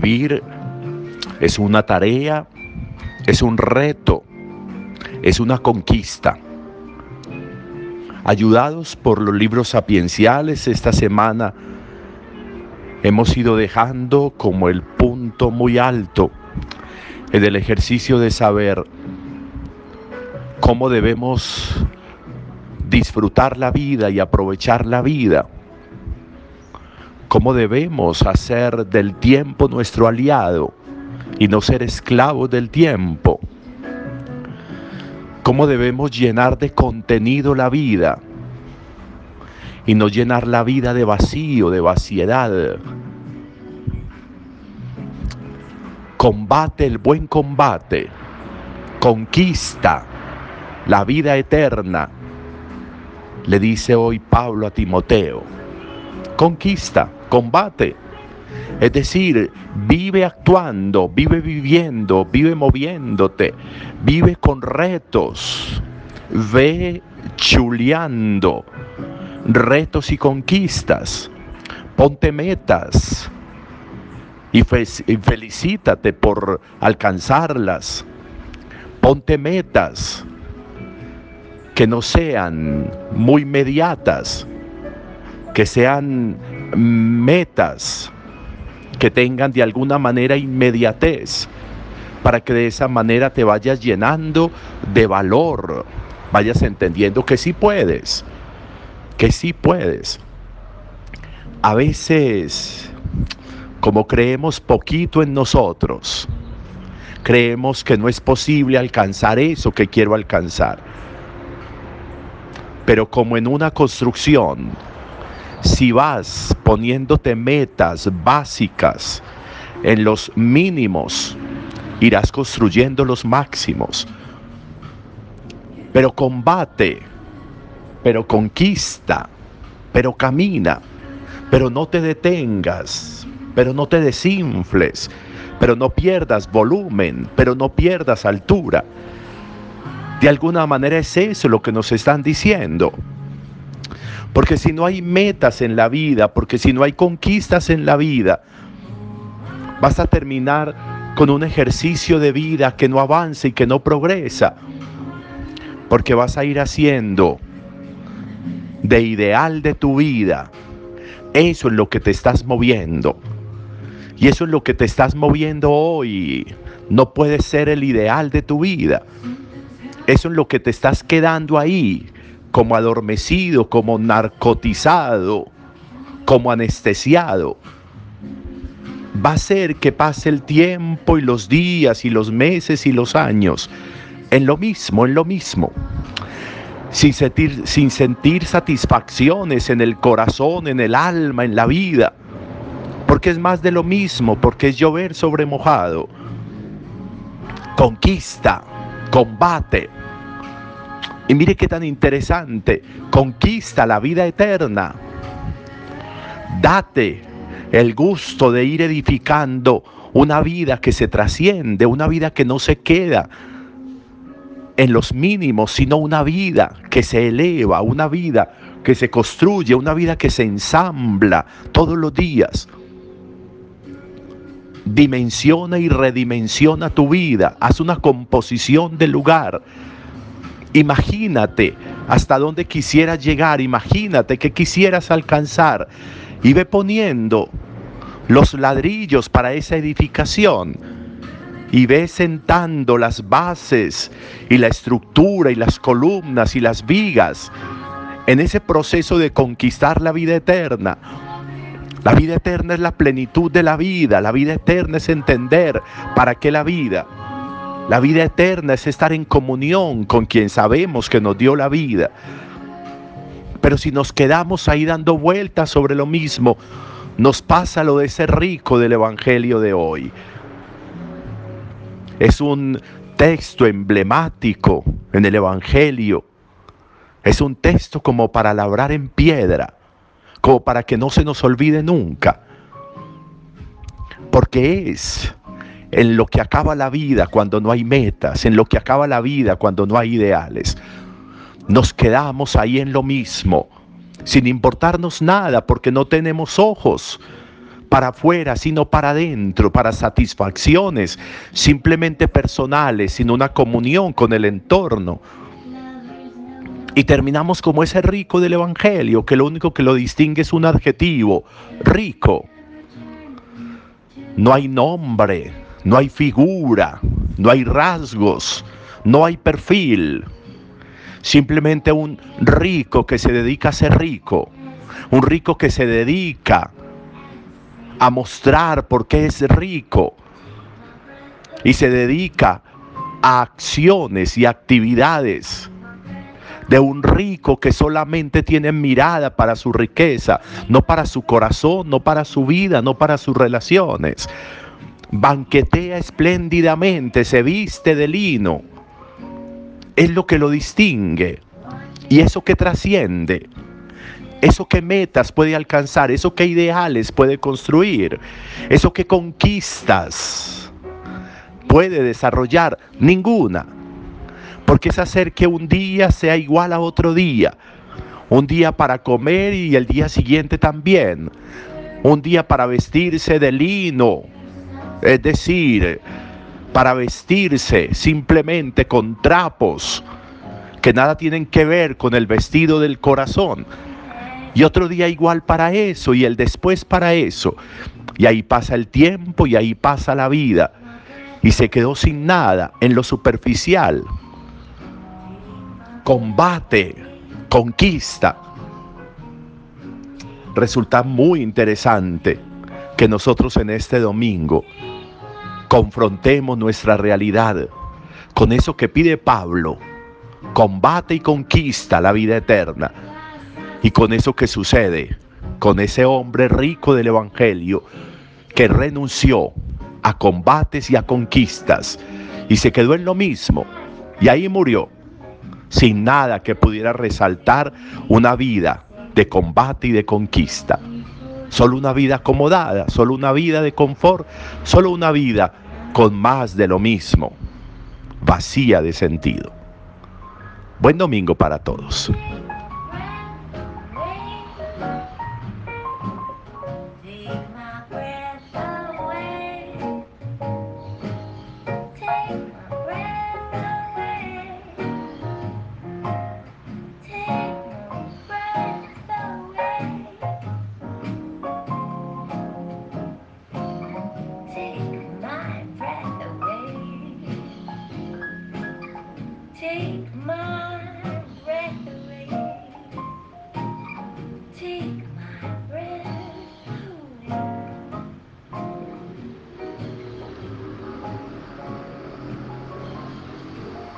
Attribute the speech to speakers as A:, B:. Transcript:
A: Vivir es una tarea, es un reto, es una conquista. Ayudados por los libros sapienciales esta semana, hemos ido dejando como el punto muy alto en el ejercicio de saber cómo debemos disfrutar la vida y aprovechar la vida, cómo debemos hacer del tiempo nuestro aliado y no ser esclavos del tiempo, cómo debemos llenar de contenido la vida y no llenar la vida de vacío, de vaciedad. Combate el buen combate, conquista la vida eterna, le dice hoy Pablo a Timoteo. Conquista, combate. Es decir, vive actuando, vive viviendo, vive moviéndote, vive con retos, ve chuleando, retos y conquistas. Ponte metas y, felicítate por alcanzarlas. Ponte metas que no sean muy inmediatas, que sean metas que tengan de alguna manera inmediatez, para que de esa manera te vayas llenando de valor, vayas entendiendo que sí puedes que sí puedes. A veces, como creemos poquito en nosotros, creemos que no es posible alcanzar eso que quiero alcanzar. Pero como en una construcción, si vas poniéndote metas básicas en los mínimos, irás construyendo los máximos. Pero combate pero conquista, pero camina, pero no te detengas, pero no te desinfles, pero no pierdas volumen, pero no pierdas altura. De alguna manera es eso lo que nos están diciendo. Porque si no hay metas en la vida, porque si no hay conquistas en la vida, vas a terminar con un ejercicio de vida que no avanza y que no progresa. Porque vas a ir haciendo de ideal de tu vida. Eso es lo que te estás moviendo. Y eso es lo que te estás moviendo hoy. No puede ser el ideal de tu vida. Eso es lo que te estás quedando ahí, como adormecido, como narcotizado, como anestesiado. Va a ser que pase el tiempo y los días y los meses y los años en lo mismo, en lo mismo sin sentir, sin sentir satisfacciones en el corazón, en el alma, en la vida. Porque es más de lo mismo, porque es llover sobre mojado. Conquista, combate. Y mire qué tan interesante, conquista la vida eterna. Date el gusto de ir edificando una vida que se trasciende, una vida que no se queda, en los mínimos, sino una vida que se eleva, una vida que se construye, una vida que se ensambla todos los días. Dimensiona y redimensiona tu vida, haz una composición del lugar. Imagínate hasta dónde quisieras llegar, imagínate qué quisieras alcanzar y ve poniendo los ladrillos para esa edificación y ve sentando las bases y la estructura y las columnas y las vigas en ese proceso de conquistar la vida eterna. La vida eterna es la plenitud de la vida, la vida eterna es entender para qué la vida. La vida eterna es estar en comunión con quien sabemos que nos dio la vida. Pero si nos quedamos ahí dando vueltas sobre lo mismo, nos pasa lo de ese rico del Evangelio de hoy es un texto emblemático en el Evangelio. Es un texto como para labrar en piedra, como para que no se nos olvide nunca. Porque es en lo que acaba la vida cuando no hay metas, en lo que acaba la vida cuando no hay ideales. Nos quedamos ahí en lo mismo, sin importarnos nada, porque no tenemos ojos para afuera, sino para adentro, para satisfacciones simplemente personales, sino una comunión con el entorno. Y terminamos como ese rico del Evangelio, que lo único que lo distingue es un adjetivo, rico. No hay nombre, no hay figura, no hay rasgos, no hay perfil. Simplemente un rico que se dedica a ser rico, un rico que se dedica a mostrar por qué es rico y se dedica a acciones y actividades de un rico que solamente tiene mirada para su riqueza, no para su corazón, no para su vida, no para sus relaciones. Banquetea espléndidamente, se viste de lino. Es lo que lo distingue y eso que trasciende. Eso que metas puede alcanzar, eso que ideales puede construir, eso que conquistas puede desarrollar, ninguna porque es hacer que un día sea igual a otro día. Un día para comer y el día siguiente también. Un día para vestirse de lino, es decir, para vestirse simplemente con trapos que nada tienen que ver con el vestido del corazón. Y otro día igual para eso y el después para eso. Y ahí pasa el tiempo y ahí pasa la vida. Y se quedó sin nada en lo superficial combate, conquista. Resulta muy interesante que nosotros en este domingo confrontemos nuestra realidad con eso que pide Pablo, combate y conquista la vida eterna. Y con eso que sucede, con ese hombre rico del Evangelio que renunció a combates y a conquistas y se quedó en lo mismo y ahí murió sin nada que pudiera resaltar una vida de combate y de conquista. Solo una vida acomodada, solo una vida de confort, solo una vida con más de lo mismo, vacía de sentido. Buen domingo para todos.
B: Take my